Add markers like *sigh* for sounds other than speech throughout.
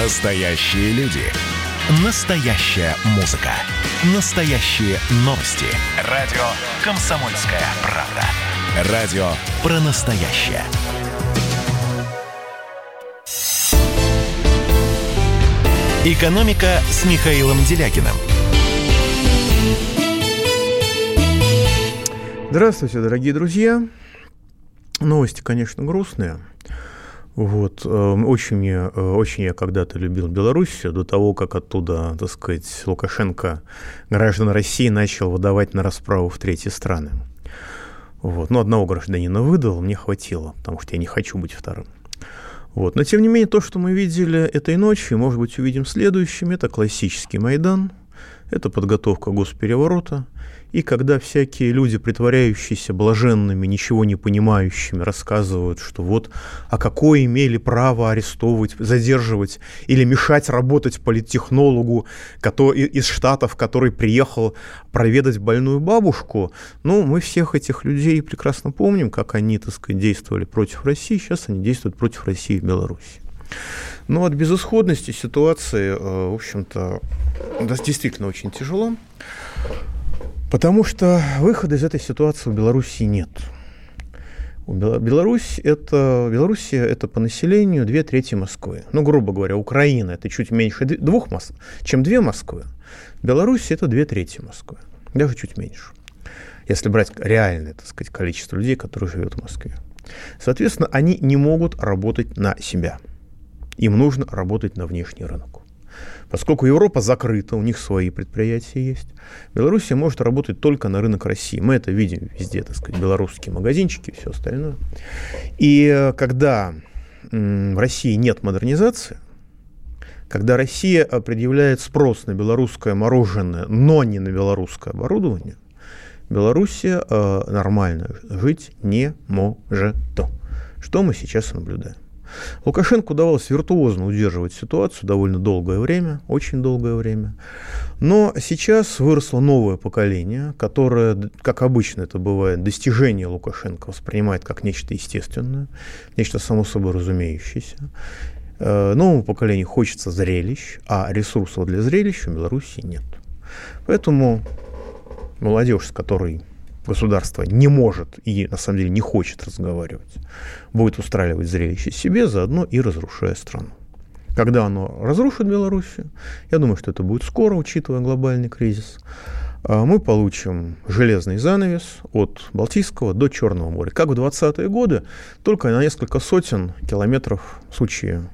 Настоящие люди. Настоящая музыка. Настоящие новости. Радио «Комсомольская правда». Радио про настоящее. «Экономика» с Михаилом Делякиным. Здравствуйте, дорогие друзья. Новости, конечно, грустные. Вот, эм, очень, э, очень я когда-то любил Белоруссию, до того, как оттуда, так сказать, Лукашенко граждан России начал выдавать на расправу в третьи страны. Вот. Ну, одного гражданина выдал, мне хватило, потому что я не хочу быть вторым. Вот. Но, тем не менее, то, что мы видели этой ночью, может быть, увидим следующим, это классический Майдан, это подготовка госпереворота, и когда всякие люди, притворяющиеся блаженными, ничего не понимающими, рассказывают, что вот, а какое имели право арестовывать, задерживать или мешать работать политтехнологу который, из Штатов, который приехал проведать больную бабушку, ну, мы всех этих людей прекрасно помним, как они, так сказать, действовали против России, сейчас они действуют против России в Беларуси. Но от безысходности ситуации, э, в общем-то, действительно очень тяжело. Потому что выхода из этой ситуации у Беларуси нет. Беларусь это, Белоруссия – это по населению две трети Москвы. Ну, грубо говоря, Украина – это чуть меньше двух Моск... чем две Москвы. Беларусь – это две трети Москвы, даже чуть меньше. Если брать реальное, так сказать, количество людей, которые живут в Москве. Соответственно, они не могут работать на себя. Им нужно работать на внешний рынок. Поскольку Европа закрыта, у них свои предприятия есть, Белоруссия может работать только на рынок России. Мы это видим везде, так сказать, белорусские магазинчики и все остальное. И э, когда в России нет модернизации, когда Россия предъявляет спрос на белорусское мороженое, но не на белорусское оборудование, Белоруссия э, нормально жить не может. Что мы сейчас наблюдаем? Лукашенко удавалось виртуозно удерживать ситуацию довольно долгое время, очень долгое время. Но сейчас выросло новое поколение, которое, как обычно это бывает, достижение Лукашенко воспринимает как нечто естественное, нечто само собой разумеющееся. Э, новому поколению хочется зрелищ, а ресурсов для зрелищ у Беларуси нет. Поэтому молодежь, с которой государство не может и на самом деле не хочет разговаривать, будет устраивать зрелище себе, заодно и разрушая страну. Когда оно разрушит Белоруссию, я думаю, что это будет скоро, учитывая глобальный кризис, а мы получим железный занавес от Балтийского до Черного моря. Как в 20-е годы, только на несколько сотен километров в случае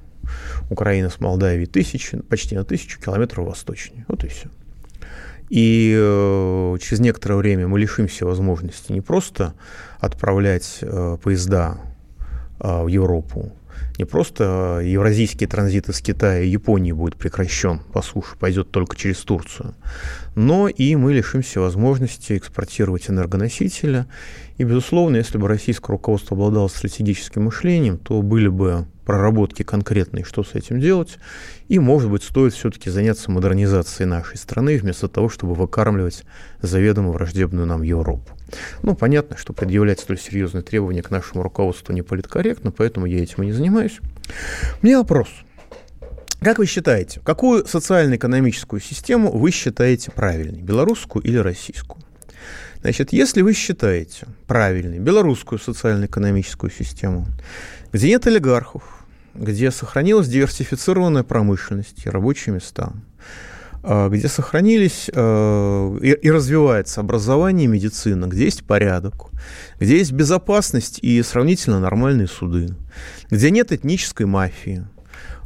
Украины с Молдавией тысячи, почти на тысячу километров восточнее. Вот и все. И э, через некоторое время мы лишимся возможности не просто отправлять э, поезда э, в Европу, не просто евразийский транзит из Китая и Японии будет прекращен по суше, пойдет только через Турцию, но и мы лишимся возможности экспортировать энергоносители. И, безусловно, если бы российское руководство обладало стратегическим мышлением, то были бы проработки конкретные, что с этим делать. И, может быть, стоит все-таки заняться модернизацией нашей страны, вместо того, чтобы выкармливать заведомо враждебную нам Европу. Ну, понятно, что предъявлять столь серьезные требования к нашему руководству не политкорректно, поэтому я этим и не занимаюсь. У меня вопрос. Как вы считаете, какую социально-экономическую систему вы считаете правильной, белорусскую или российскую? Значит, если вы считаете правильной белорусскую социально-экономическую систему, где нет олигархов, где сохранилась диверсифицированная промышленность и рабочие места, где сохранились а, и развивается образование и медицина, где есть порядок, где есть безопасность и сравнительно нормальные суды, где нет этнической мафии,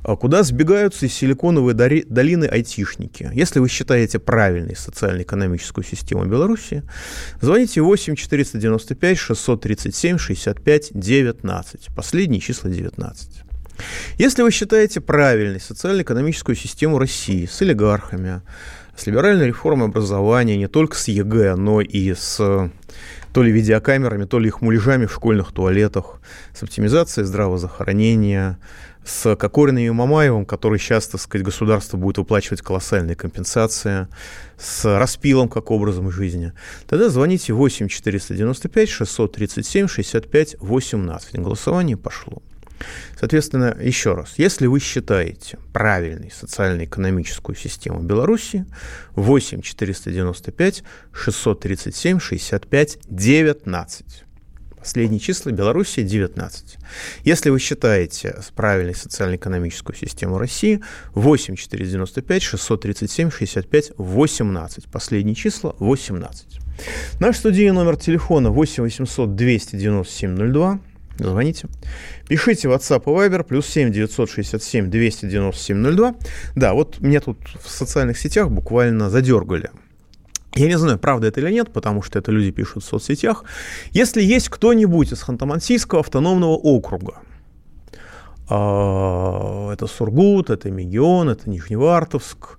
а куда сбегаются из силиконовой долины айтишники. Если вы считаете правильной социально-экономическую систему Беларуси, звоните 8 495 637 65 19. Последние числа 19. Если вы считаете правильной социально-экономическую систему России с олигархами, с либеральной реформой образования, не только с ЕГЭ, но и с то ли видеокамерами, то ли их муляжами в школьных туалетах, с оптимизацией здравоохранения, с Кокориным и Мамаевым, который сейчас, так сказать, государство будет выплачивать колоссальные компенсации, с распилом как образом жизни, тогда звоните 8 495 637 65 18. Голосование пошло. Соответственно, еще раз, если вы считаете правильной социально-экономическую систему Беларуси, 8 495 637 65 19. Последние числа Белоруссии 19. Если вы считаете правильной социально-экономическую систему России, 8 495 637 65 18. Последние числа 18. Наш студийный номер телефона 8 800 297 02. Звоните. Пишите WhatsApp и Viber, плюс 7 967 297 02. Да, вот меня тут в социальных сетях буквально задергали я не знаю, правда это или нет, потому что это люди пишут в соцсетях. Если есть кто-нибудь из Ханты-Мансийского автономного округа, а, это Сургут, это Мегион, это Нижневартовск,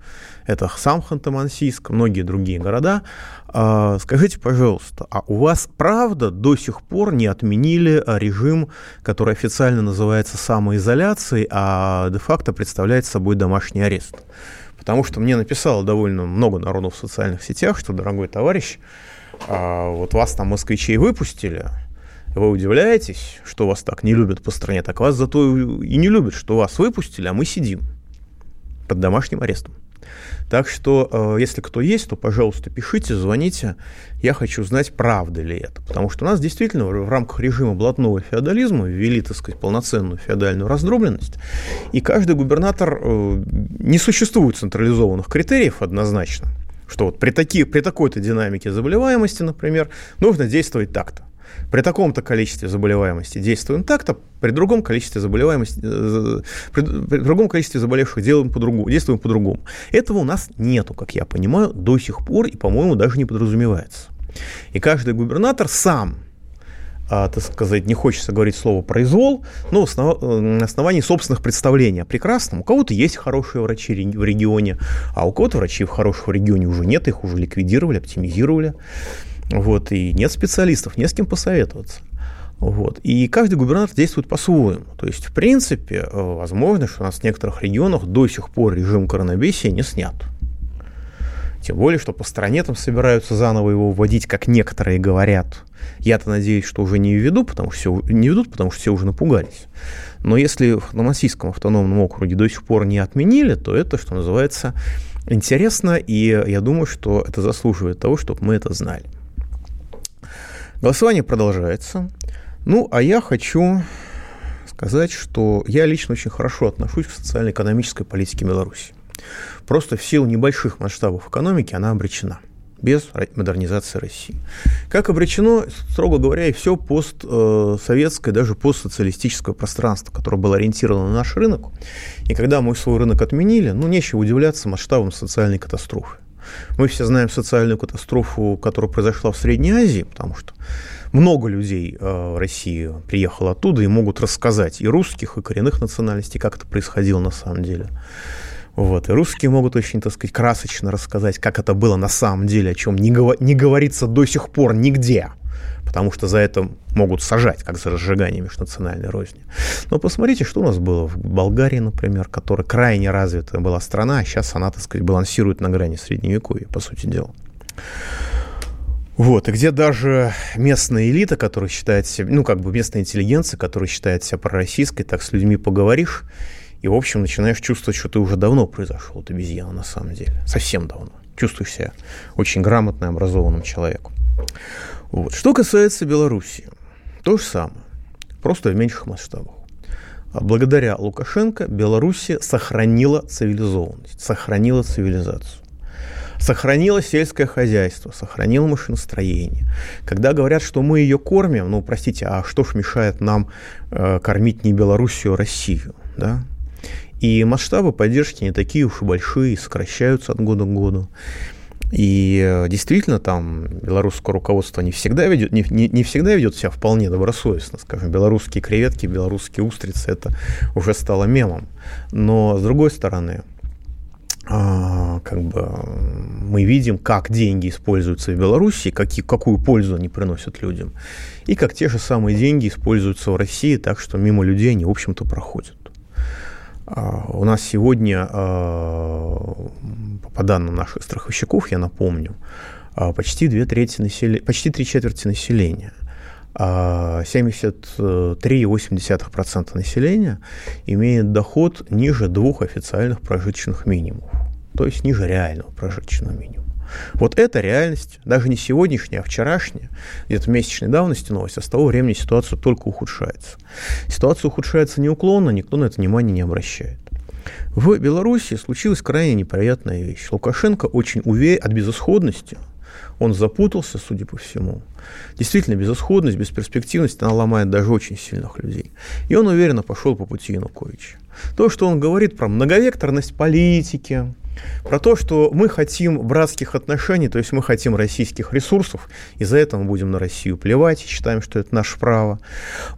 это сам Ханты-Мансийск, многие другие города. А, скажите, пожалуйста, а у вас правда до сих пор не отменили режим, который официально называется самоизоляцией, а де-факто представляет собой домашний арест? Потому что мне написало довольно много народу в социальных сетях, что, дорогой товарищ, а, вот вас там москвичей выпустили, вы удивляетесь, что вас так не любят по стране, так вас зато и не любят, что вас выпустили, а мы сидим под домашним арестом. Так что, э, если кто есть, то, пожалуйста, пишите, звоните. Я хочу знать, правда ли это. Потому что у нас действительно в рамках режима блатного феодализма ввели, так сказать, полноценную феодальную раздробленность. И каждый губернатор... Э, не существует централизованных критериев однозначно что вот при, таки, при такой-то динамике заболеваемости, например, нужно действовать так-то. При таком-то количестве заболеваемости действуем так-то, при другом количестве заболеваемости, э, при, при другом количестве заболевших делаем по-другому, действуем по-другому. Этого у нас нету, как я понимаю, до сих пор и, по-моему, даже не подразумевается. И каждый губернатор сам а, так сказать, не хочется говорить слово произвол, но основ, э, на основании собственных представлений о прекрасном. У кого-то есть хорошие врачи в регионе, а у кого-то врачей в хорошем регионе уже нет, их уже ликвидировали, оптимизировали. Вот, и нет специалистов, не с кем посоветоваться. Вот. И каждый губернатор действует по-своему. То есть, в принципе, э, возможно, что у нас в некоторых регионах до сих пор режим коронавируса не снят. Тем более, что по стране там собираются заново его вводить, как некоторые говорят. Я-то надеюсь, что уже не введут, потому что все, не ведут, потому что все уже напугались. Но если в Новосибирском автономном округе до сих пор не отменили, то это, что называется, интересно, и я думаю, что это заслуживает того, чтобы мы это знали. Голосование продолжается. Ну, а я хочу сказать, что я лично очень хорошо отношусь к социально-экономической политике Беларуси. Просто в силу небольших масштабов экономики она обречена без модернизации России. Как обречено, строго говоря, и все постсоветское, даже постсоциалистическое пространство, которое было ориентировано на наш рынок. И когда мы свой рынок отменили, ну, нечего удивляться масштабам социальной катастрофы. Мы все знаем социальную катастрофу, которая произошла в Средней Азии, потому что много людей э, в России приехало оттуда и могут рассказать и русских, и коренных национальностей, как это происходило на самом деле. Вот. И русские могут очень, так сказать, красочно рассказать, как это было на самом деле, о чем не, говор- не говорится до сих пор нигде потому что за это могут сажать, как за разжигание межнациональной розни. Но посмотрите, что у нас было в Болгарии, например, которая крайне развитая была страна, а сейчас она, так сказать, балансирует на грани средневековья, по сути дела. Вот, и где даже местная элита, которая считает себя, ну, как бы местная интеллигенция, которая считает себя пророссийской, так с людьми поговоришь, и, в общем, начинаешь чувствовать, что ты уже давно произошел от обезьяна на самом деле. Совсем давно. Чувствуешь себя очень грамотным, образованным человеком. Вот. Что касается Белоруссии, то же самое, просто в меньших масштабах. А благодаря Лукашенко Белоруссия сохранила цивилизованность, сохранила цивилизацию. Сохранила сельское хозяйство, сохранила машиностроение. Когда говорят, что мы ее кормим, ну, простите, а что ж мешает нам э, кормить не Белоруссию, а Россию, да? И масштабы поддержки не такие уж и большие, сокращаются от года к году. И э, действительно, там белорусское руководство не всегда ведет, не, не, не всегда ведет себя вполне добросовестно. Скажем, белорусские креветки, белорусские устрицы, это уже стало мемом. Но с другой стороны, а, как бы мы видим, как деньги используются в Беларуси, какие, какую пользу они приносят людям, и как те же самые деньги используются в России, так что мимо людей они, в общем-то, проходят. А, у нас сегодня, а, по данным наших страховщиков, я напомню, а, почти две трети населения, почти три четверти населения а 73,8% населения имеет доход ниже двух официальных прожиточных минимумов, то есть ниже реального прожиточного минимума. Вот эта реальность, даже не сегодняшняя, а вчерашняя, где-то месячной давности новость, а с того времени ситуация только ухудшается. Ситуация ухудшается неуклонно, никто на это внимание не обращает. В Беларуси случилась крайне неприятная вещь. Лукашенко очень уверен от безысходности, он запутался, судя по всему. Действительно, безысходность, бесперспективность, она ломает даже очень сильных людей. И он уверенно пошел по пути Януковича. То, что он говорит про многовекторность политики, про то, что мы хотим братских отношений, то есть мы хотим российских ресурсов, и за это мы будем на Россию плевать, считаем, что это наше право.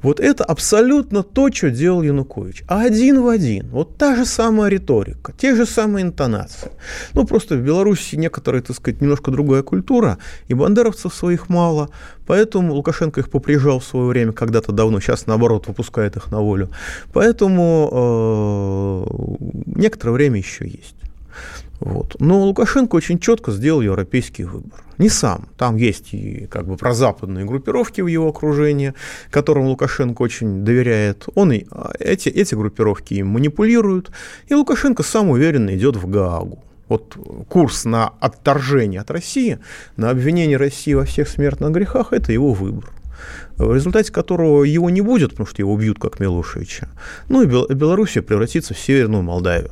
Вот это абсолютно то, что делал Янукович. А один в один. Вот та же самая риторика, те же самые интонации. Ну, просто в Беларуси некоторая, так сказать, немножко другая культура, и бандеровцев своих мало, поэтому Лукашенко их поприжал в свое время когда-то давно, сейчас, наоборот, выпускает их на волю. Поэтому э, некоторое время еще есть. Вот. Но Лукашенко очень четко сделал европейский выбор. Не сам. Там есть и как бы прозападные группировки в его окружении, которым Лукашенко очень доверяет. Он и а, эти, эти группировки им манипулируют. И Лукашенко сам уверенно идет в Гаагу. Вот курс на отторжение от России, на обвинение России во всех смертных грехах – это его выбор в результате которого его не будет, потому что его убьют как Милошевича. Ну и Белоруссия превратится в Северную Молдавию.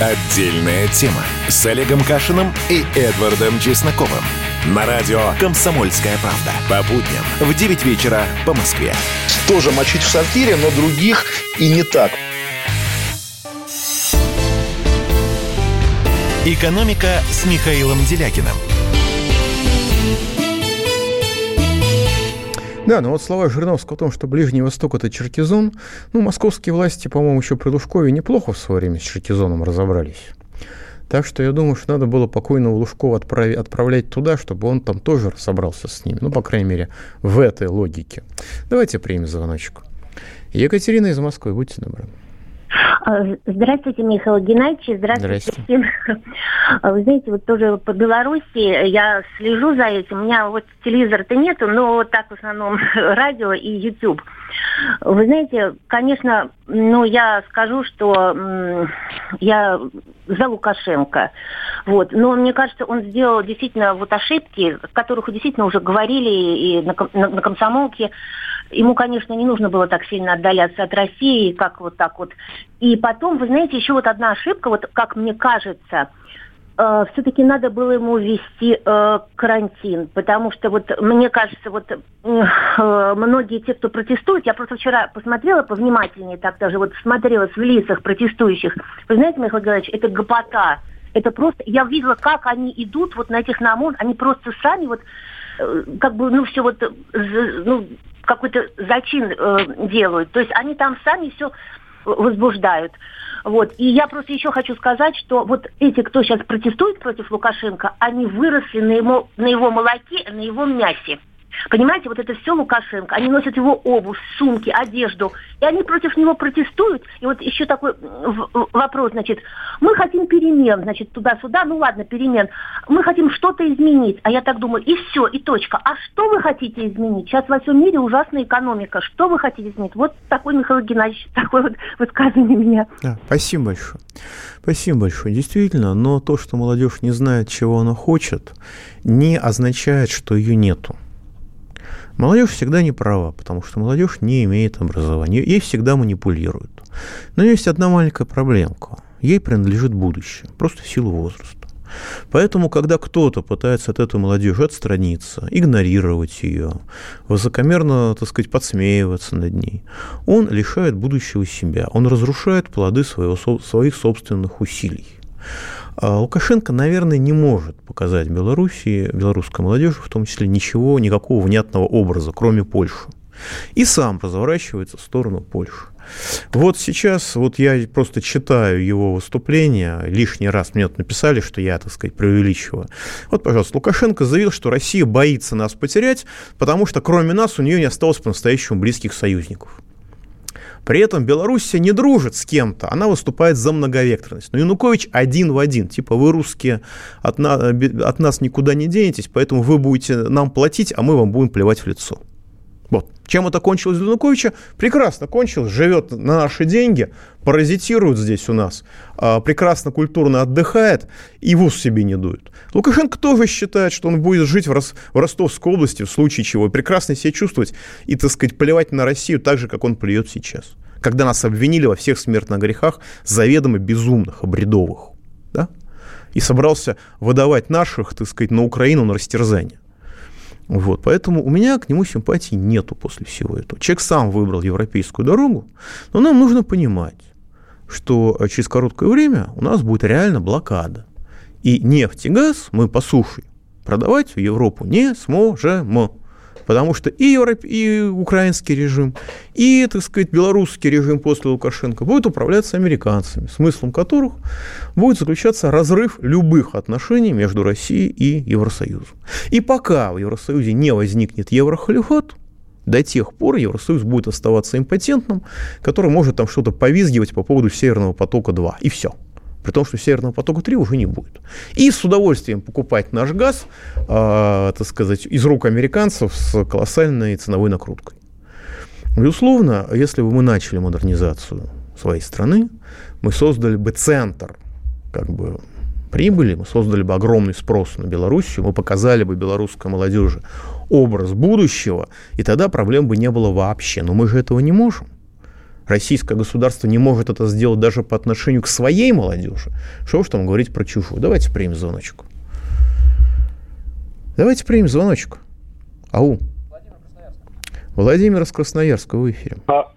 Отдельная тема с Олегом Кашиным и Эдвардом Чесноковым. На радио «Комсомольская правда». По будням в 9 вечера по Москве. Тоже мочить в сортире, но других и не так. «Экономика» с Михаилом Делякиным. Да, но вот слова Жириновского о том, что Ближний Восток – это Черкизон, ну, московские власти, по-моему, еще при Лужкове неплохо в свое время с Черкизоном разобрались. Так что я думаю, что надо было покойного Лужкова отправить, отправлять туда, чтобы он там тоже разобрался с ними. Ну, по крайней мере, в этой логике. Давайте примем звоночку. Екатерина из Москвы, будьте добры. А, здравствуйте, Михаил Геннадьевич. Здравствуйте, Здравствуйте. А, вы знаете, вот тоже по Беларуси я слежу за этим. У меня вот телевизора-то нету, но вот так в основном *laughs* радио и YouTube. Вы знаете, конечно, ну, я скажу, что я за Лукашенко. Вот. Но мне кажется, он сделал действительно вот ошибки, о которых действительно уже говорили и на, на, на комсомолке. Ему, конечно, не нужно было так сильно отдаляться от России, как вот так вот. И потом, вы знаете, еще вот одна ошибка, вот как мне кажется, э, все-таки надо было ему ввести э, карантин, потому что вот мне кажется, вот э, многие те, кто протестует, я просто вчера посмотрела повнимательнее, так даже вот смотрела в лицах протестующих. Вы знаете, Михаил Геннадьевич, это гопота. Это просто, я видела, как они идут вот на этих намон, они просто сами вот э, как бы, ну, все вот, ну, какой-то зачин э, делают. То есть они там сами все возбуждают. Вот. И я просто еще хочу сказать, что вот эти, кто сейчас протестует против Лукашенко, они выросли на его, на его молоке, на его мясе. Понимаете, вот это все Лукашенко. Они носят его обувь, сумки, одежду. И они против него протестуют. И вот еще такой вопрос, значит, мы хотим перемен, значит, туда-сюда, ну ладно, перемен. Мы хотим что-то изменить. А я так думаю, и все, и точка. А что вы хотите изменить? Сейчас во всем мире ужасная экономика. Что вы хотите изменить? Вот такой Михаил Геннадьевич, *laughs* такое вот высказывание меня. Да, спасибо большое. Спасибо большое. Действительно, но то, что молодежь не знает, чего она хочет, не означает, что ее нету. Молодежь всегда не права, потому что молодежь не имеет образования. Ей всегда манипулируют. Но есть одна маленькая проблемка. Ей принадлежит будущее, просто в силу возраста. Поэтому, когда кто-то пытается от этой молодежи отстраниться, игнорировать ее, высокомерно, так сказать, подсмеиваться над ней, он лишает будущего себя, он разрушает плоды своего, своих собственных усилий. А Лукашенко, наверное, не может показать Белоруссии, белорусской молодежи, в том числе, ничего, никакого внятного образа, кроме Польши. И сам разворачивается в сторону Польши. Вот сейчас, вот я просто читаю его выступление, лишний раз мне тут написали, что я, так сказать, преувеличиваю. Вот, пожалуйста, Лукашенко заявил, что Россия боится нас потерять, потому что кроме нас у нее не осталось по-настоящему близких союзников. При этом Белоруссия не дружит с кем-то, она выступает за многовекторность. Но Янукович один в один, типа вы русские от, на, от нас никуда не денетесь, поэтому вы будете нам платить, а мы вам будем плевать в лицо. Чем это кончилось для Януковича? Прекрасно кончилось, живет на наши деньги, паразитирует здесь у нас, а, прекрасно культурно отдыхает и в ус себе не дует. Лукашенко тоже считает, что он будет жить в, Рос, в Ростовской области в случае чего, и прекрасно себя чувствовать и, так сказать, плевать на Россию так же, как он плюет сейчас. Когда нас обвинили во всех смертных грехах, заведомо безумных, обредовых. Да? И собрался выдавать наших, так сказать, на Украину на растерзание. Вот, поэтому у меня к нему симпатии нету после всего этого. Человек сам выбрал европейскую дорогу, но нам нужно понимать, что через короткое время у нас будет реально блокада. И нефть и газ мы по суше продавать в Европу не сможем потому что и, Европ... и украинский режим, и, так сказать, белорусский режим после Лукашенко будет управляться американцами, смыслом которых будет заключаться разрыв любых отношений между Россией и Евросоюзом. И пока в Евросоюзе не возникнет еврохалифат, до тех пор Евросоюз будет оставаться импотентным, который может там что-то повизгивать по поводу Северного потока-2, и все – при том, что Северного потока-3 уже не будет. И с удовольствием покупать наш газ, э, так сказать, из рук американцев с колоссальной ценовой накруткой. Безусловно, если бы мы начали модернизацию своей страны, мы создали бы центр как бы, прибыли, мы создали бы огромный спрос на Белоруссию, мы показали бы белорусской молодежи образ будущего, и тогда проблем бы не было вообще. Но мы же этого не можем российское государство не может это сделать даже по отношению к своей молодежи, что уж там говорить про чужую. Давайте примем звоночку. Давайте примем звоночку. Ау. Владимир из Красноярска, в эфире. А,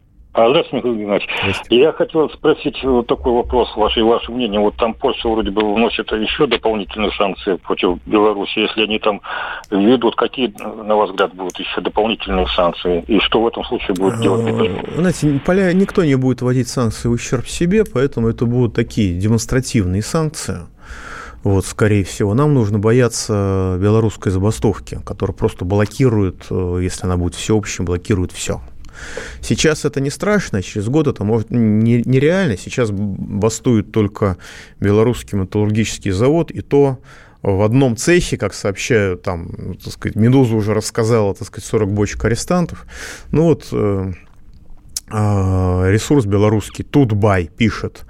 здравствуйте, Михаил Геннадьевич. Я хотел спросить вот такой вопрос, ваше, ваше мнение. Вот там Польша вроде бы вносит еще дополнительные санкции против Беларуси. Если они там введут, какие, на ваш взгляд, будут еще дополнительные санкции? И что в этом случае будет делать? Э, знаете, поля никто не будет вводить санкции в ущерб себе, поэтому это будут такие демонстративные санкции. Вот, скорее всего, нам нужно бояться белорусской забастовки, которая просто блокирует, э, если она будет всеобщей, блокирует все. Сейчас это не страшно, через год это может нереально. Сейчас бастует только белорусский металлургический завод, и то в одном цехе, как сообщают, там, так сказать, «Медуза» уже рассказала, так сказать, 40 бочек арестантов. Ну вот э, э, ресурс белорусский Тутбай пишет,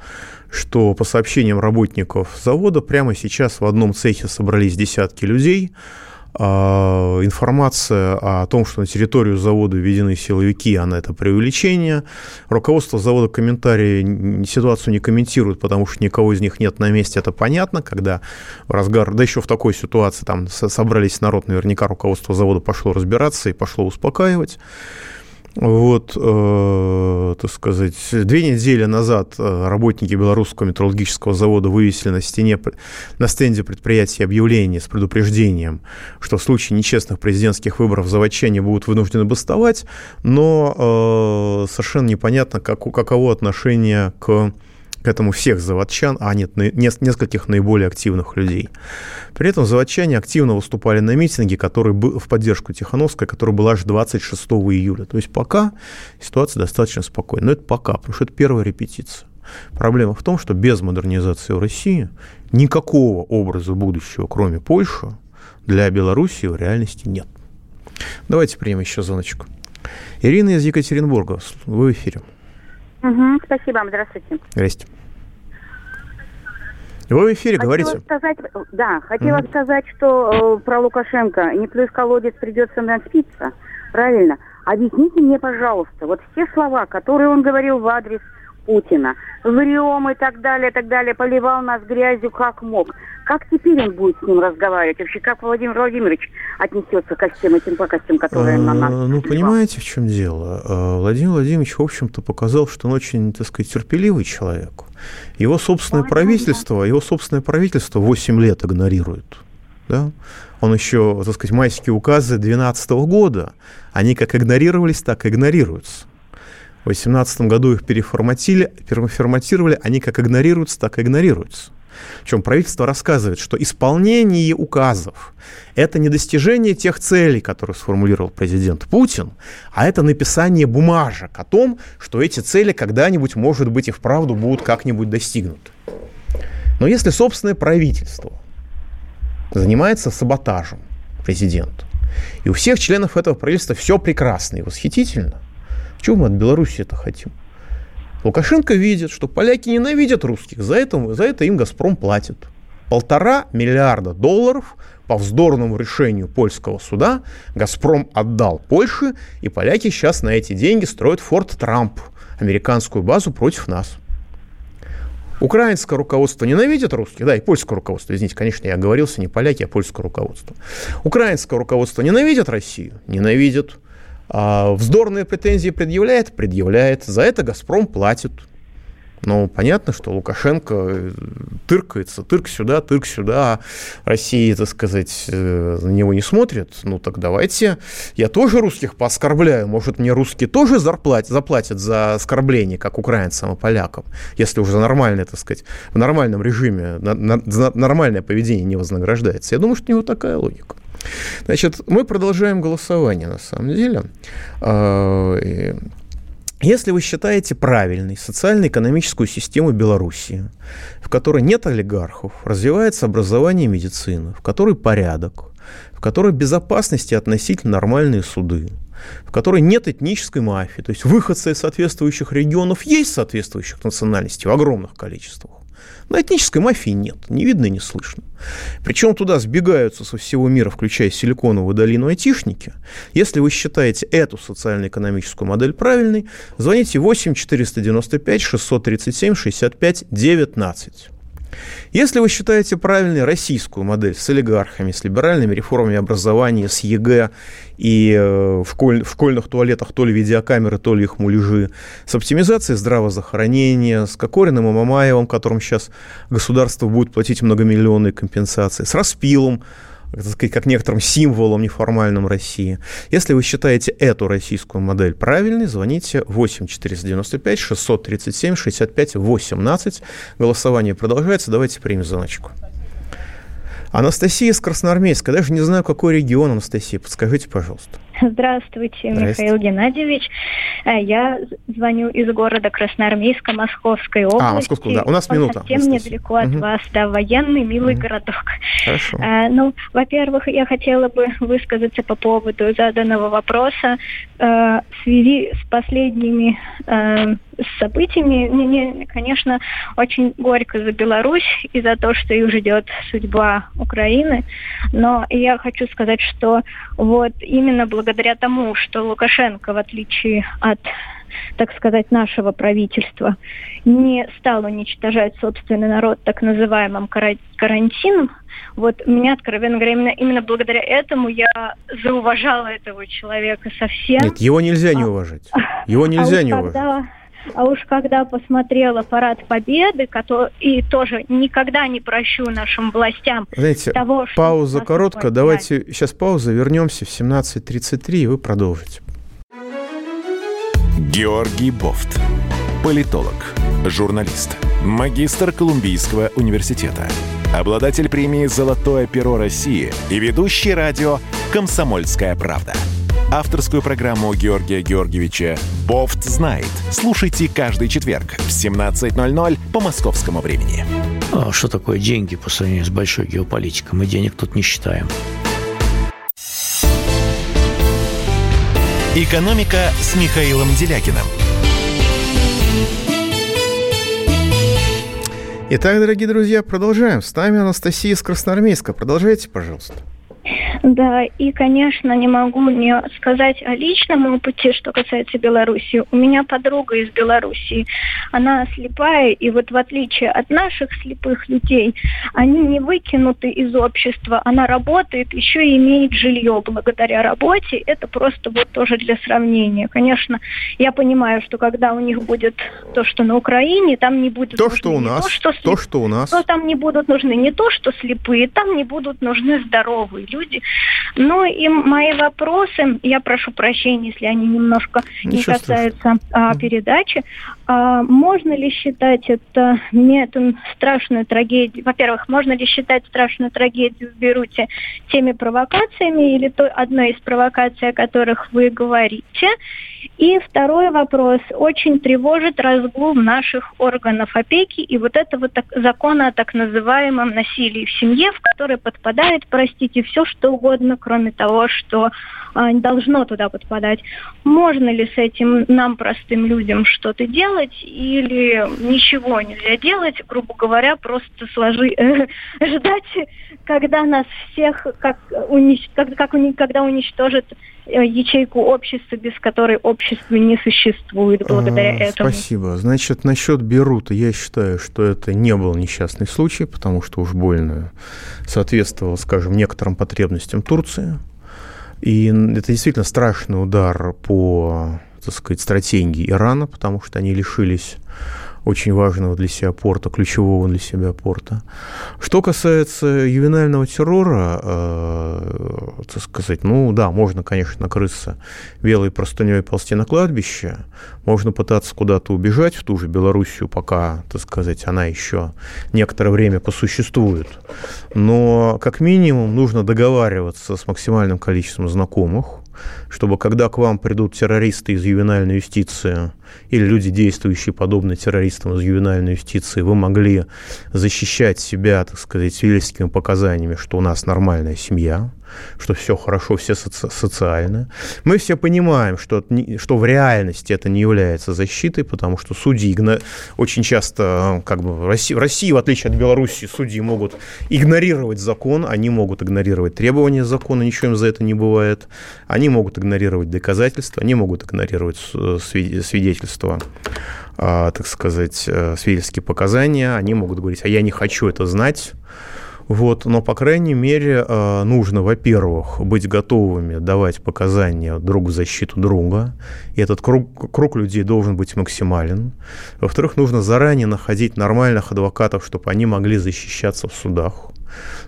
что по сообщениям работников завода прямо сейчас в одном цехе собрались десятки людей, а, информация о том, что на территорию завода введены силовики, она это преувеличение. Руководство завода комментарии ситуацию не комментирует, потому что никого из них нет на месте, это понятно, когда в разгар, да еще в такой ситуации там собрались народ, наверняка руководство завода пошло разбираться и пошло успокаивать. Вот, э, так сказать, две недели назад э, работники белорусского металлургического завода вывесили на стене, на стенде предприятия объявление с предупреждением, что в случае нечестных президентских выборов заводчане будут вынуждены бастовать, но э, совершенно непонятно, как, каково отношение к к этому всех заводчан, а нет, нескольких наиболее активных людей. При этом заводчане активно выступали на митинге, который был в поддержку Тихановской, который был аж 26 июля. То есть пока ситуация достаточно спокойная. Но это пока, потому что это первая репетиция. Проблема в том, что без модернизации в России никакого образа будущего, кроме Польши, для Белоруссии в реальности нет. Давайте примем еще звоночку. Ирина из Екатеринбурга, вы в эфире. Угу, спасибо вам, здравствуйте. Здрасте. Вы в эфире, хотела говорите. Сказать, да, хотела угу. сказать, что э, про Лукашенко не плюс колодец придется напиться, правильно? Объясните мне, пожалуйста, вот все слова, которые он говорил в адрес Путина, врем и так далее, так далее, поливал нас грязью как мог. Как теперь он будет с ним разговаривать? Вообще, как Владимир Владимирович отнесется ко всем этим пакостям, которые на нас Ну, понимаете, в чем дело? А, Владимир Владимирович, в общем-то, показал, что он очень, так сказать, терпеливый человек. Его собственное правительство, его собственное правительство 8 лет игнорирует Да? Он еще, так сказать, майские указы 2012 года, они как игнорировались, так и игнорируются. В 2018 году их переформатили, переформатировали, они как игнорируются, так и игнорируются. Причем правительство рассказывает, что исполнение указов – это не достижение тех целей, которые сформулировал президент Путин, а это написание бумажек о том, что эти цели когда-нибудь, может быть, и вправду будут как-нибудь достигнуты. Но если собственное правительство занимается саботажем президента, и у всех членов этого правительства все прекрасно и восхитительно, чего мы от Беларуси это хотим? Лукашенко видит, что поляки ненавидят русских, за это, за это им «Газпром» платит. Полтора миллиарда долларов по вздорному решению польского суда «Газпром» отдал Польше, и поляки сейчас на эти деньги строят Форт Трамп, американскую базу против нас. Украинское руководство ненавидит русских, да, и польское руководство, извините, конечно, я оговорился, не поляки, а польское руководство. Украинское руководство ненавидит Россию? Ненавидит. А вздорные претензии предъявляет? Предъявляет. За это «Газпром» платит. Ну, понятно, что Лукашенко э, тыркается, тырк сюда, тырк сюда, Россия, так сказать, э, на него не смотрит. Ну, так давайте, я тоже русских пооскорбляю. Может, мне русские тоже зарплат, заплатят за оскорбление, как украинцам и полякам, если уже нормальное, так сказать, в нормальном режиме, на, на, нормальное поведение не вознаграждается. Я думаю, что у него такая логика. Значит, мы продолжаем голосование, на самом деле. А, если вы считаете правильной социально-экономическую систему Белоруссии, в которой нет олигархов, развивается образование и медицина, в которой порядок, в которой безопасности относительно нормальные суды, в которой нет этнической мафии, то есть выходцы из соответствующих регионов есть соответствующих национальностей в огромных количествах, но этнической мафии нет, не видно и не слышно. Причем туда сбегаются со всего мира, включая Силиконовую долину айтишники. Если вы считаете эту социально-экономическую модель правильной, звоните 8 495 637 65 19. Если вы считаете правильной российскую модель с олигархами, с либеральными реформами образования, с ЕГЭ и э, в, школь, в школьных туалетах то ли видеокамеры, то ли их муляжи, с оптимизацией здравоохранения, с Кокориным и Мамаевым, которым сейчас государство будет платить многомиллионные компенсации, с распилом, так сказать, как некоторым символом неформальным России. Если вы считаете эту российскую модель правильной, звоните 8 495 637 65 18. Голосование продолжается. Давайте примем звоночку. Анастасия из Красноармейска. Даже не знаю, какой регион, Анастасия. Подскажите, пожалуйста. Здравствуйте, Михаил Геннадьевич. Э, я звоню из города Красноармейска Московской области. А, Московского, да. У нас минута. Совсем Анастасия. недалеко от угу. вас, да, военный милый угу. городок. Хорошо. А, ну, во-первых, я хотела бы высказаться по поводу заданного вопроса а, в связи с последними а, событиями. Мне, конечно, очень горько за Беларусь и за то, что их ждет судьба Украины. Но я хочу сказать, что вот именно благодаря тому, что Лукашенко, в отличие от так сказать, нашего правительства, не стал уничтожать собственный народ так называемым карантином, вот меня, откровенно говоря, именно, именно благодаря этому я зауважала этого человека совсем. Нет, его нельзя не а, уважать. Его нельзя а не уважать. А уж когда посмотрела парад Победы, который, и тоже никогда не прощу нашим властям Знаете, того, что пауза короткая. Давайте сейчас пауза, вернемся в 17.33, и вы продолжите. Георгий Бофт. Политолог, журналист, магистр Колумбийского университета, обладатель премии «Золотое перо России» и ведущий радио «Комсомольская правда» авторскую программу Георгия Георгиевича «Бофт знает». Слушайте каждый четверг в 17.00 по московскому времени. А что такое деньги по сравнению с большой геополитикой? Мы денег тут не считаем. «Экономика» с Михаилом Делякиным. Итак, дорогие друзья, продолжаем. С нами Анастасия из Красноармейска. Продолжайте, пожалуйста. Да, и, конечно, не могу не сказать о личном опыте, что касается Беларуси. У меня подруга из Беларуси. Она слепая, и вот в отличие от наших слепых людей, они не выкинуты из общества. Она работает, еще и имеет жилье благодаря работе. Это просто вот тоже для сравнения. Конечно, я понимаю, что когда у них будет то, что на Украине, там не будет то, что у нас, то, что, слеп... то, что у нас, то там не будут нужны не то, что слепые, там не будут нужны здоровые люди. Ну и мои вопросы, я прошу прощения, если они немножко Ничего не касаются а, передачи. А, можно ли считать это, это страшную трагедию? Во-первых, можно ли считать страшную трагедию в Беруте теми провокациями или той одной из провокаций, о которых вы говорите? И второй вопрос. Очень тревожит разгул наших органов опеки и вот этого так, закона о так называемом насилии в семье, в который подпадает, простите, все что угодно, кроме того, что не должно туда подпадать. Можно ли с этим нам, простым людям, что-то делать или ничего нельзя делать, грубо говоря, просто сложи, э, *laughs* ждать, когда нас всех, как, унич, как, как, когда уничтожат э, ячейку общества, без которой общество не существует благодаря а, этому. Спасибо. Значит, насчет Берута, я считаю, что это не был несчастный случай, потому что уж больно соответствовал, скажем, некоторым потребностям Турции. И это действительно страшный удар по, так сказать, стратегии Ирана, потому что они лишились очень важного для себя порта, ключевого для себя порта. Что касается ювенального террора, э, так сказать, ну да, можно, конечно, накрыться белой простыней и ползти на кладбище, можно пытаться куда-то убежать в ту же Белоруссию, пока, так сказать, она еще некоторое время посуществует. Но, как минимум, нужно договариваться с максимальным количеством знакомых, чтобы когда к вам придут террористы из ювенальной юстиции или люди, действующие подобно террористам из ювенальной юстиции, вы могли защищать себя, так сказать, свидетельскими показаниями, что у нас нормальная семья, что все хорошо, все соци- социально. Мы все понимаем, что, что в реальности это не является защитой, потому что судьи очень часто, как бы в России, в России, в отличие от Беларуси, судьи могут игнорировать закон, они могут игнорировать требования закона, ничего им за это не бывает, они могут игнорировать доказательства, они могут игнорировать свидетельства а, так сказать, э, свидетельские показания, они могут говорить, а я не хочу это знать, вот, но, по крайней мере, э, нужно, во-первых, быть готовыми давать показания друг в защиту друга. И этот круг, круг людей должен быть максимален. Во-вторых, нужно заранее находить нормальных адвокатов, чтобы они могли защищаться в судах.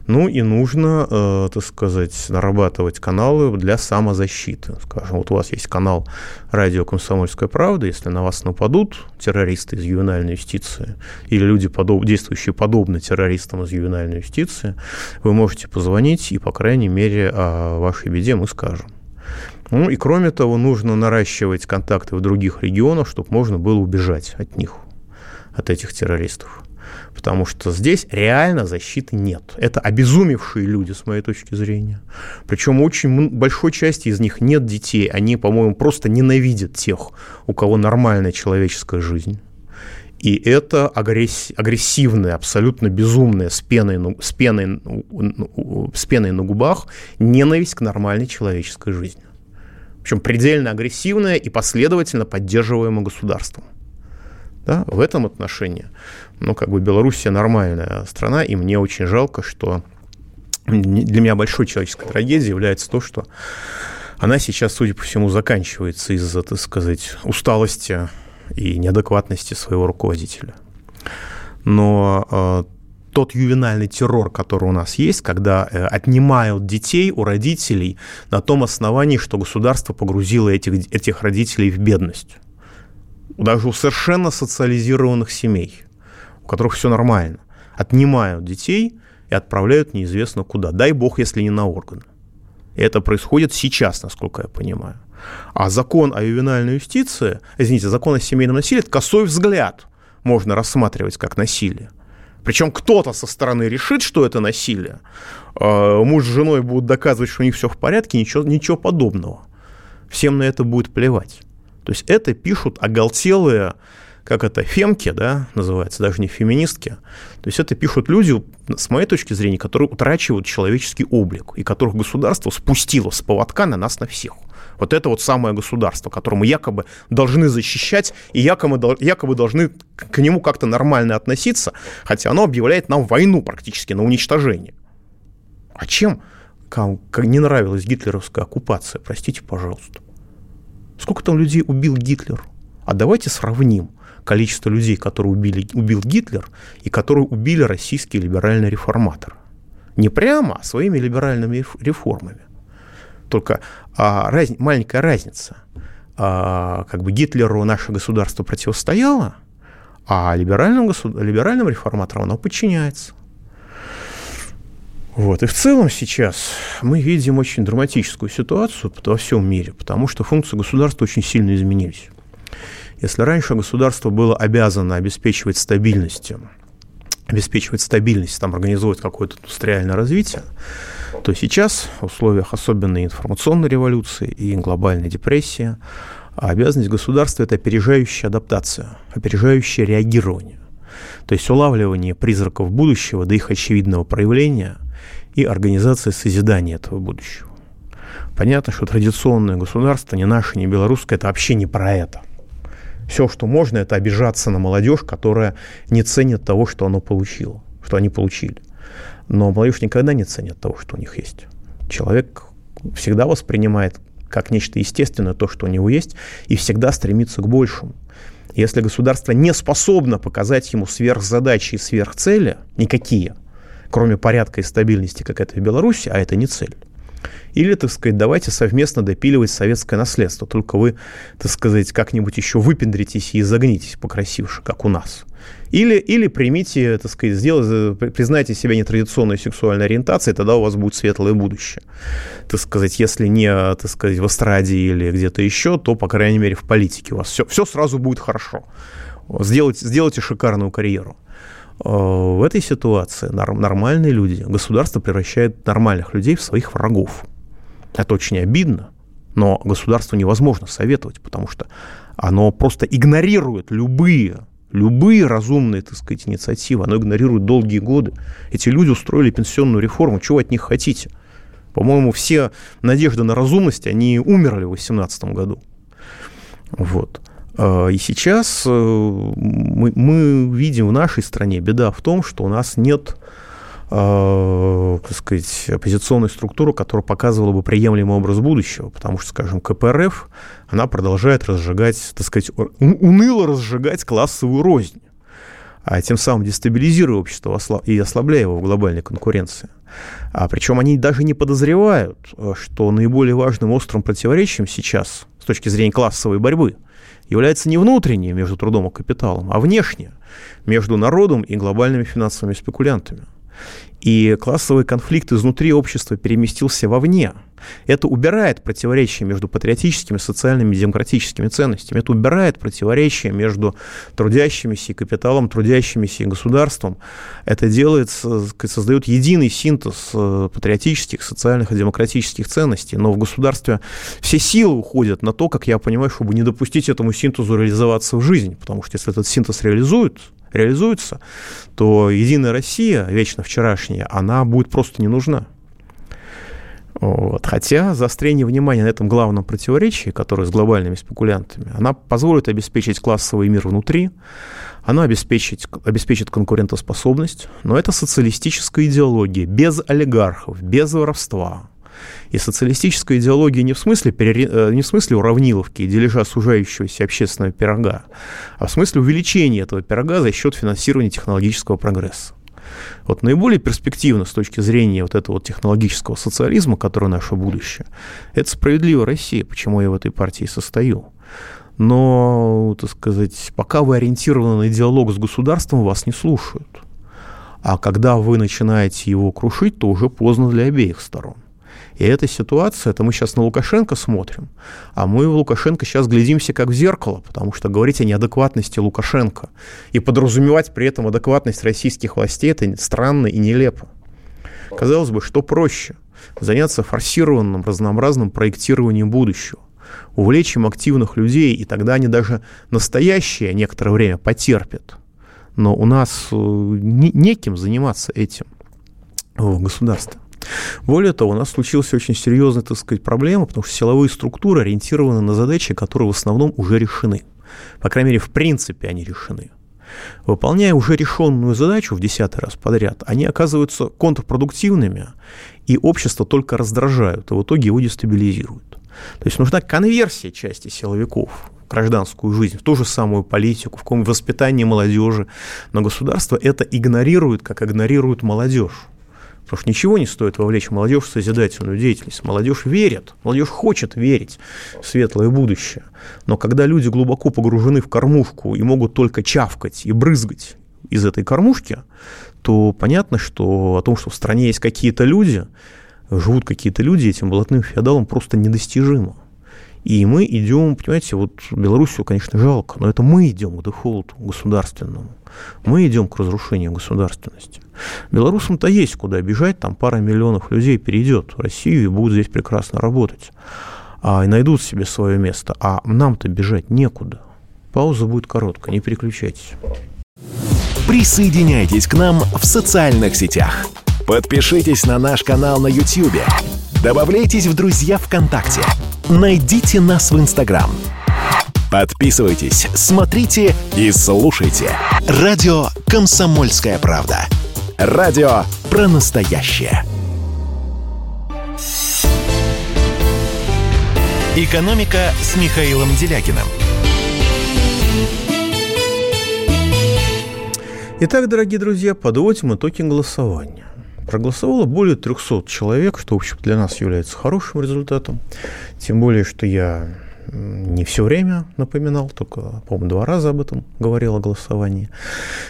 Ну и нужно, э, так сказать, нарабатывать каналы для самозащиты. Скажем, вот у вас есть канал «Радио Комсомольская правда», если на вас нападут террористы из ювенальной юстиции или люди, подоб... действующие подобно террористам из ювенальной юстиции, вы можете позвонить, и, по крайней мере, о вашей беде мы скажем. Ну и кроме того, нужно наращивать контакты в других регионах, чтобы можно было убежать от них, от этих террористов потому что здесь реально защиты нет. Это обезумевшие люди, с моей точки зрения. Причем очень большой части из них нет детей. Они, по-моему, просто ненавидят тех, у кого нормальная человеческая жизнь. И это агрессивная, абсолютно безумная, с пеной, с, пеной, с пеной на губах ненависть к нормальной человеческой жизни. Причем предельно агрессивная и последовательно поддерживаемая государством. Да, в этом отношении, ну, как бы Белоруссия нормальная страна, и мне очень жалко, что для меня большой человеческой трагедией является то, что она сейчас, судя по всему, заканчивается из-за, так сказать, усталости и неадекватности своего руководителя. Но э, тот ювенальный террор, который у нас есть, когда э, отнимают детей у родителей на том основании, что государство погрузило этих, этих родителей в бедность даже у совершенно социализированных семей, у которых все нормально, отнимают детей и отправляют неизвестно куда. Дай бог, если не на органы. Это происходит сейчас, насколько я понимаю. А закон о ювенальной юстиции, извините, закон о семейном насилии, это косой взгляд можно рассматривать как насилие. Причем кто-то со стороны решит, что это насилие. А, муж с женой будут доказывать, что у них все в порядке, ничего, ничего подобного. Всем на это будет плевать. То есть это пишут оголтелые как это, фемки, да, называется, даже не феминистки. То есть это пишут люди, с моей точки зрения, которые утрачивают человеческий облик, и которых государство спустило с поводка на нас на всех. Вот это вот самое государство, которое мы якобы должны защищать и якобы, якобы должны к нему как-то нормально относиться, хотя оно объявляет нам войну практически на уничтожение. А чем не нравилась гитлеровская оккупация, простите, пожалуйста. Сколько там людей убил Гитлер? А давайте сравним количество людей, которые убили, убил Гитлер, и которые убили российские либеральные реформаторы. Не прямо, а своими либеральными реформами. Только а, раз, маленькая разница. А, как бы Гитлеру наше государство противостояло, а либеральным, либеральным реформаторам оно подчиняется. Вот. И в целом сейчас мы видим очень драматическую ситуацию во всем мире, потому что функции государства очень сильно изменились. Если раньше государство было обязано обеспечивать стабильность, обеспечивать стабильность, там, организовывать какое-то индустриальное развитие, то сейчас в условиях особенной информационной революции и глобальной депрессии обязанность государства – это опережающая адаптация, опережающее реагирование. То есть улавливание призраков будущего до их очевидного проявления и организация созидания этого будущего. Понятно, что традиционное государство, не наше, не белорусское, это вообще не про это. Все, что можно, это обижаться на молодежь, которая не ценит того, что оно получило, что они получили. Но молодежь никогда не ценит того, что у них есть. Человек всегда воспринимает как нечто естественное то, что у него есть, и всегда стремится к большему. Если государство не способно показать ему сверхзадачи и сверхцели, никакие – кроме порядка и стабильности, как это в Беларуси, а это не цель. Или, так сказать, давайте совместно допиливать советское наследство, только вы, так сказать, как-нибудь еще выпендритесь и загнитесь покрасивше, как у нас. Или, или примите, так сказать, сделайте, признайте себя нетрадиционной сексуальной ориентацией, тогда у вас будет светлое будущее. Так сказать, если не, так сказать, в эстраде или где-то еще, то, по крайней мере, в политике у вас все, все сразу будет хорошо. Сделайте, сделайте шикарную карьеру. Э, в этой ситуации нормальные люди, государство превращает нормальных людей в своих врагов. Это очень обидно, но государству невозможно советовать, потому что оно просто игнорирует любые, любые разумные, так сказать, инициативы. Оно игнорирует долгие годы. Эти люди устроили пенсионную реформу. Чего от них хотите? По-моему, все надежды на разумность, они умерли в 2018 году. Вот. А, и сейчас э, мы, мы видим в нашей стране беда в том, что у нас нет э, так сказать, оппозиционной структуры, которая показывала бы приемлемый образ будущего, потому что, скажем, КПРФ, она продолжает разжигать, так сказать, уныло разжигать классовую рознь, а тем самым дестабилизируя общество и ослабляя его в глобальной конкуренции. А причем они даже не подозревают, э, что наиболее важным острым противоречием сейчас с точки зрения классовой борьбы является не внутреннее между трудом и капиталом, а внешнее между народом и глобальными финансовыми спекулянтами. И классовый конфликт изнутри общества переместился вовне. Это убирает противоречия между патриотическими, социальными и демократическими ценностями. Это убирает противоречия между трудящимися и капиталом, трудящимися и государством. Это делает, создает единый синтез э, патриотических, социальных и демократических ценностей. Но в государстве все силы уходят на то, как я понимаю, чтобы не допустить этому синтезу реализоваться в жизнь. Потому что если этот синтез реализует, реализуется, то Единая Россия, вечно вчерашняя, она будет просто не нужна. Вот. Хотя заострение внимания на этом главном противоречии, которое с глобальными спекулянтами, она позволит обеспечить классовый мир внутри, она обеспечит, обеспечит конкурентоспособность, но это социалистическая идеология, без олигархов, без воровства, и социалистическая идеология не в смысле, э, не в смысле уравниловки и дележа сужающегося общественного пирога, а в смысле увеличения этого пирога за счет финансирования технологического прогресса. Вот наиболее перспективно с точки зрения вот этого технологического социализма, который наше будущее, это справедливая Россия, почему я в этой партии состою. Но, так сказать, пока вы ориентированы на диалог с государством, вас не слушают. А когда вы начинаете его крушить, то уже поздно для обеих сторон. И эта ситуация, это мы сейчас на Лукашенко смотрим, а мы в Лукашенко сейчас глядимся как в зеркало, потому что говорить о неадекватности Лукашенко и подразумевать при этом адекватность российских властей, это странно и нелепо. Казалось бы, что проще? Заняться форсированным, разнообразным проектированием будущего. увлечь им активных людей, и тогда они даже настоящее некоторое время потерпят. Но у нас э, не, неким заниматься этим в государстве. Более того, у нас случилась очень серьезная, так сказать, проблема, потому что силовые структуры ориентированы на задачи, которые в основном уже решены. По крайней мере, в принципе они решены. Выполняя уже решенную задачу в десятый раз подряд, они оказываются контрпродуктивными, и общество только раздражают, и в итоге его дестабилизируют. То есть нужна конверсия части силовиков в гражданскую жизнь, в ту же самую политику, в каком воспитании молодежи. Но государство это игнорирует, как игнорирует молодежь. Потому что ничего не стоит вовлечь молодежь в созидательную деятельность. Молодежь верит, молодежь хочет верить в светлое будущее. Но когда люди глубоко погружены в кормушку и могут только чавкать и брызгать из этой кормушки, то понятно, что о том, что в стране есть какие-то люди, живут какие-то люди, этим блатным феодалам просто недостижимо. И мы идем, понимаете, вот Белоруссию, конечно, жалко, но это мы идем к дефолту государственному. Мы идем к разрушению государственности. Белорусам-то есть куда бежать, там пара миллионов людей перейдет в Россию и будут здесь прекрасно работать. А, и найдут себе свое место. А нам-то бежать некуда. Пауза будет короткая, не переключайтесь. Присоединяйтесь к нам в социальных сетях. Подпишитесь на наш канал на YouTube. Добавляйтесь в друзья ВКонтакте – Найдите нас в Инстаграм. Подписывайтесь, смотрите и слушайте. Радио «Комсомольская правда». Радио про настоящее. «Экономика» с Михаилом Делякиным. Итак, дорогие друзья, подводим итоги голосования. Проголосовало более 300 человек, что, в общем, для нас является хорошим результатом. Тем более, что я не все время напоминал, только, по-моему, два раза об этом говорил о голосовании.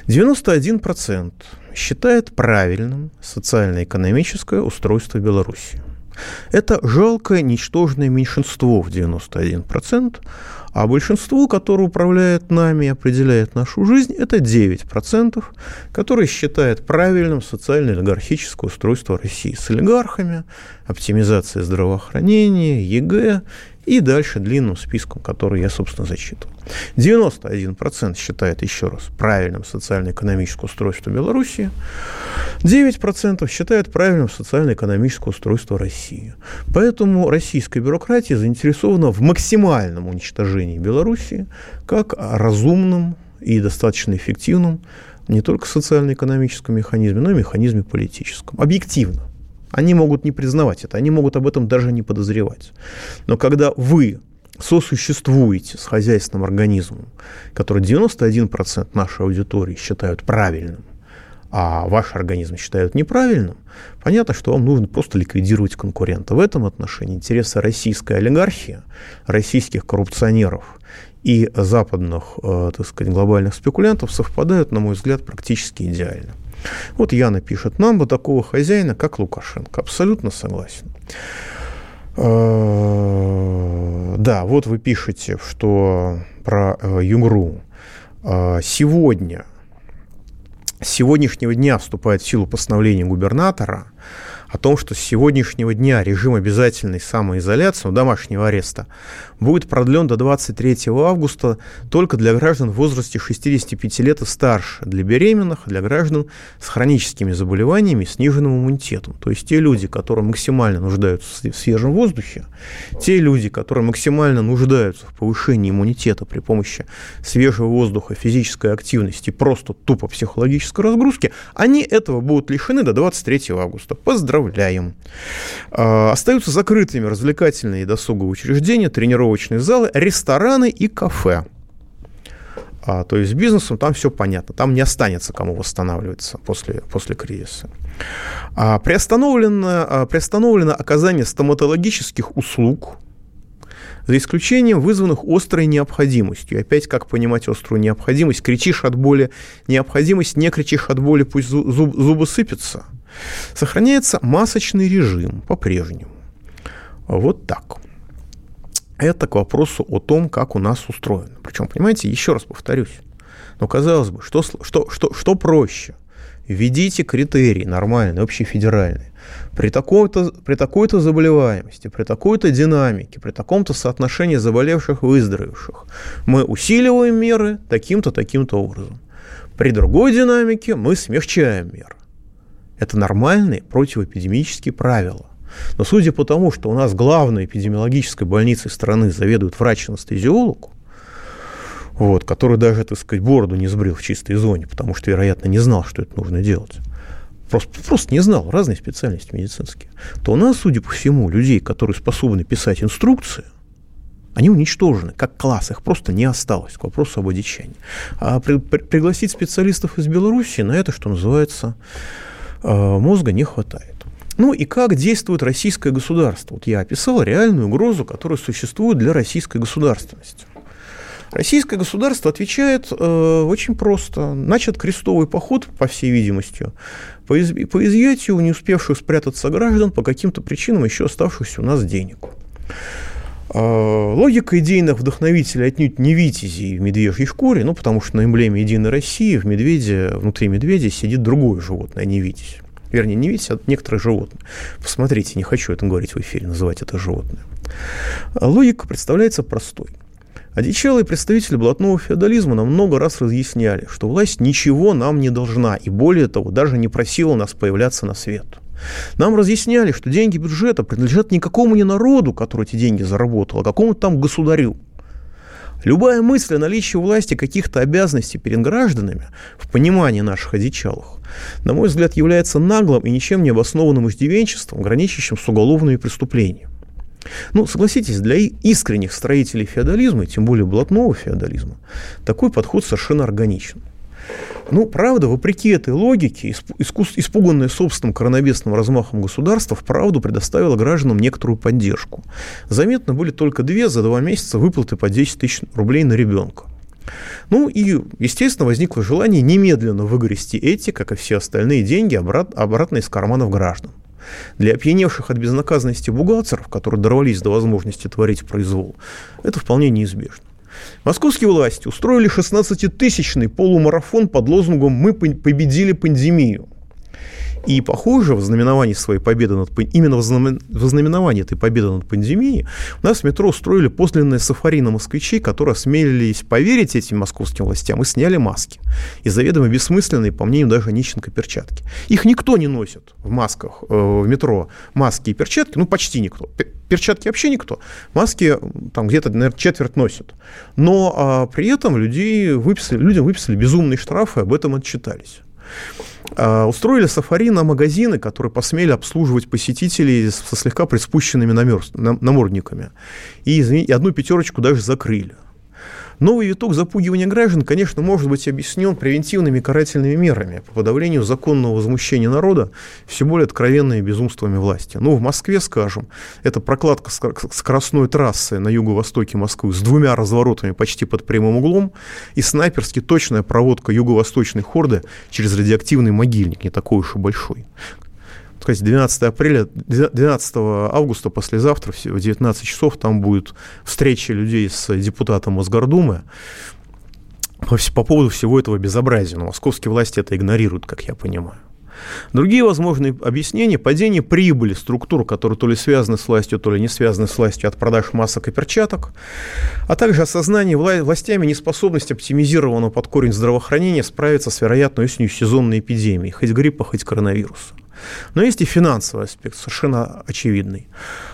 91% считает правильным социально-экономическое устройство Беларуси. Это жалкое, ничтожное меньшинство в 91%, а большинство, которое управляет нами и определяет нашу жизнь, это 9%, которые считают правильным социально-олигархическое устройство России с олигархами, оптимизация здравоохранения, ЕГЭ и дальше длинным списком, который я, собственно, зачитывал. 91% считает, еще раз, правильным социально-экономическое устройство Беларуси, 9% считают правильным социально-экономическое устройство России. Поэтому российская бюрократия заинтересована в максимальном уничтожении Беларуси как разумном и достаточно эффективном не только социально-экономическом механизме, но и механизме политическом. Объективно. Они могут не признавать это, они могут об этом даже не подозревать. Но когда вы сосуществуете с хозяйственным организмом, который 91% нашей аудитории считают правильным, а ваш организм считают неправильным, понятно, что вам нужно просто ликвидировать конкурента. В этом отношении интересы российской олигархии, российских коррупционеров и западных, э, так сказать, глобальных спекулянтов совпадают, на мой взгляд, практически идеально. Вот Яна пишет, нам бы такого хозяина, как Лукашенко. Абсолютно согласен. Э, да, вот вы пишете, что про э, Югру. Э, сегодня, с сегодняшнего дня вступает в силу постановление губернатора о том, что с сегодняшнего дня режим обязательной самоизоляции, ну, домашнего ареста, будет продлен до 23 августа только для граждан в возрасте 65 лет и старше, для беременных, для граждан с хроническими заболеваниями и сниженным иммунитетом. То есть те люди, которые максимально нуждаются в свежем воздухе, те люди, которые максимально нуждаются в повышении иммунитета при помощи свежего воздуха, физической активности, просто тупо психологической разгрузки, они этого будут лишены до 23 августа. Поздравляем. А, остаются закрытыми развлекательные и досуговые учреждения, тренировочные залы, рестораны и кафе. А, то есть с бизнесом там все понятно, там не останется кому восстанавливаться после, после кризиса. А, приостановлено, а, приостановлено оказание стоматологических услуг, за исключением вызванных острой необходимостью. Опять, как понимать острую необходимость? Кричишь от боли необходимость, не кричишь от боли, пусть зуб, зубы сыпятся. Сохраняется масочный режим по-прежнему. Вот так это к вопросу о том, как у нас устроено. Причем, понимаете, еще раз повторюсь, но казалось бы, что, что, что, что проще? введите критерии нормальные, общефедеральные. При такой-то, при такой-то заболеваемости, при такой-то динамике, при таком-то соотношении заболевших и выздоровевших мы усиливаем меры таким-то, таким-то образом. При другой динамике мы смягчаем меры. Это нормальные противоэпидемические правила. Но судя по тому, что у нас главной эпидемиологической больницей страны заведует врач-анестезиолог, вот, который даже, так сказать, бороду не сбрил в чистой зоне, потому что, вероятно, не знал, что это нужно делать, просто, просто не знал, разные специальности медицинские, то у нас, судя по всему, людей, которые способны писать инструкции, они уничтожены как класс, их просто не осталось, к вопросу об одичании. А при, при, пригласить специалистов из Беларуси на это, что называется, мозга не хватает. Ну и как действует российское государство? Вот я описал реальную угрозу, которая существует для российской государственности. Российское государство отвечает э, очень просто. Начат крестовый поход, по всей видимости, по, из, по изъятию не успевших спрятаться граждан по каким-то причинам еще оставшихся у нас денег. Э, логика идейных вдохновителей отнюдь не витязи в медвежьей шкуре, ну, потому что на эмблеме «Единой России» в медведе, внутри медведя сидит другое животное, а не витязь. Вернее, не витязь, а некоторые животные. Посмотрите, не хочу это говорить в эфире, называть это животное. Логика представляется простой – Одичалые представители блатного феодализма нам много раз разъясняли, что власть ничего нам не должна, и более того, даже не просила нас появляться на свет. Нам разъясняли, что деньги бюджета принадлежат не какому-не народу, который эти деньги заработал, а какому-то там государю. Любая мысль о наличии власти каких-то обязанностей перед гражданами в понимании наших одичалых, на мой взгляд, является наглым и ничем не обоснованным издевенчеством, граничащим с уголовными преступлениями. Ну, согласитесь, для искренних строителей феодализма, тем более блатного феодализма, такой подход совершенно органичен. Ну, правда, вопреки этой логике, испуганное собственным коронавесным размахом государства, вправду предоставило гражданам некоторую поддержку. Заметно были только две за два месяца выплаты по 10 тысяч рублей на ребенка. Ну и, естественно, возникло желание немедленно выгрести эти, как и все остальные деньги, обратно из карманов граждан. Для опьяневших от безнаказанности бухгалтеров, которые дорвались до возможности творить произвол, это вполне неизбежно. Московские власти устроили 16-тысячный полумарафон под лозунгом «Мы победили пандемию». И, похоже, в знаменовании своей победы над, именно в знаменовании этой победы над пандемией у нас в метро устроили подлинное сафари на москвичей, которые осмелились поверить этим московским властям и сняли маски. И заведомо бессмысленные, по мнению даже Нищенко, перчатки. Их никто не носит в масках, э, в метро маски и перчатки, ну, почти никто. Перчатки вообще никто. Маски там где-то, наверное, четверть носят. Но а, при этом людей выписали, людям выписали безумные штрафы, об этом отчитались. А, устроили сафари на магазины, которые посмели обслуживать посетителей со слегка приспущенными намордниками. И, извините, одну пятерочку даже закрыли. Новый виток запугивания граждан, конечно, может быть объяснен превентивными карательными мерами по подавлению законного возмущения народа все более откровенными безумствами власти. Ну, в Москве, скажем, это прокладка скоростной трассы на юго-востоке Москвы с двумя разворотами почти под прямым углом и снайперски точная проводка юго-восточной хорды через радиоактивный могильник, не такой уж и большой сказать, 12 апреля, 12 августа послезавтра в 19 часов там будет встреча людей с депутатом Мосгордумы по, по поводу всего этого безобразия. Но московские власти это игнорируют, как я понимаю. Другие возможные объяснения – падение прибыли структур, которые то ли связаны с властью, то ли не связаны с властью от продаж масок и перчаток, а также осознание властями неспособности оптимизированного под корень здравоохранения справиться с вероятной осенью сезонной эпидемией, хоть гриппа, хоть коронавируса. Но есть и финансовый аспект, совершенно очевидный.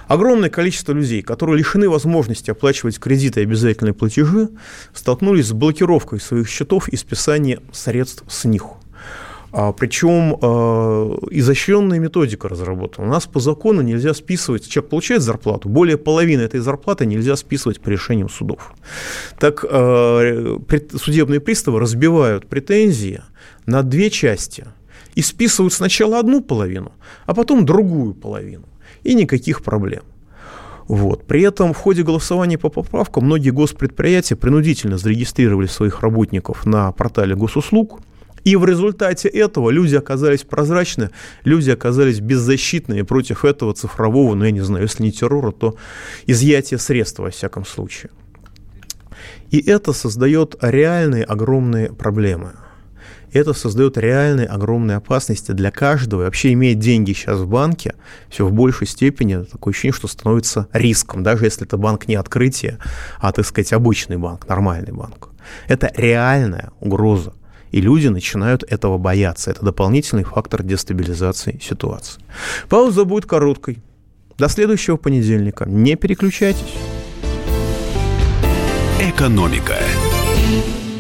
Огромное количество людей, которые лишены возможности оплачивать кредиты и обязательные платежи, столкнулись с блокировкой своих счетов и списанием средств с них. А, причем а, изощренная методика разработана. У нас по закону нельзя списывать, человек получает зарплату, более половины этой зарплаты нельзя списывать по решениям судов. Так а, судебные приставы разбивают претензии на две части – и списывают сначала одну половину, а потом другую половину. И никаких проблем. Вот. При этом в ходе голосования по поправкам многие госпредприятия принудительно зарегистрировали своих работников на портале госуслуг, и в результате этого люди оказались прозрачны, люди оказались беззащитными против этого цифрового, ну я не знаю, если не террора, то изъятия средств во всяком случае. И это создает реальные огромные проблемы – это создает реальные огромные опасности для каждого. И вообще иметь деньги сейчас в банке все в большей степени такое ощущение, что становится риском, даже если это банк не открытие, а, так сказать, обычный банк, нормальный банк. Это реальная угроза. И люди начинают этого бояться. Это дополнительный фактор дестабилизации ситуации. Пауза будет короткой. До следующего понедельника. Не переключайтесь. Экономика.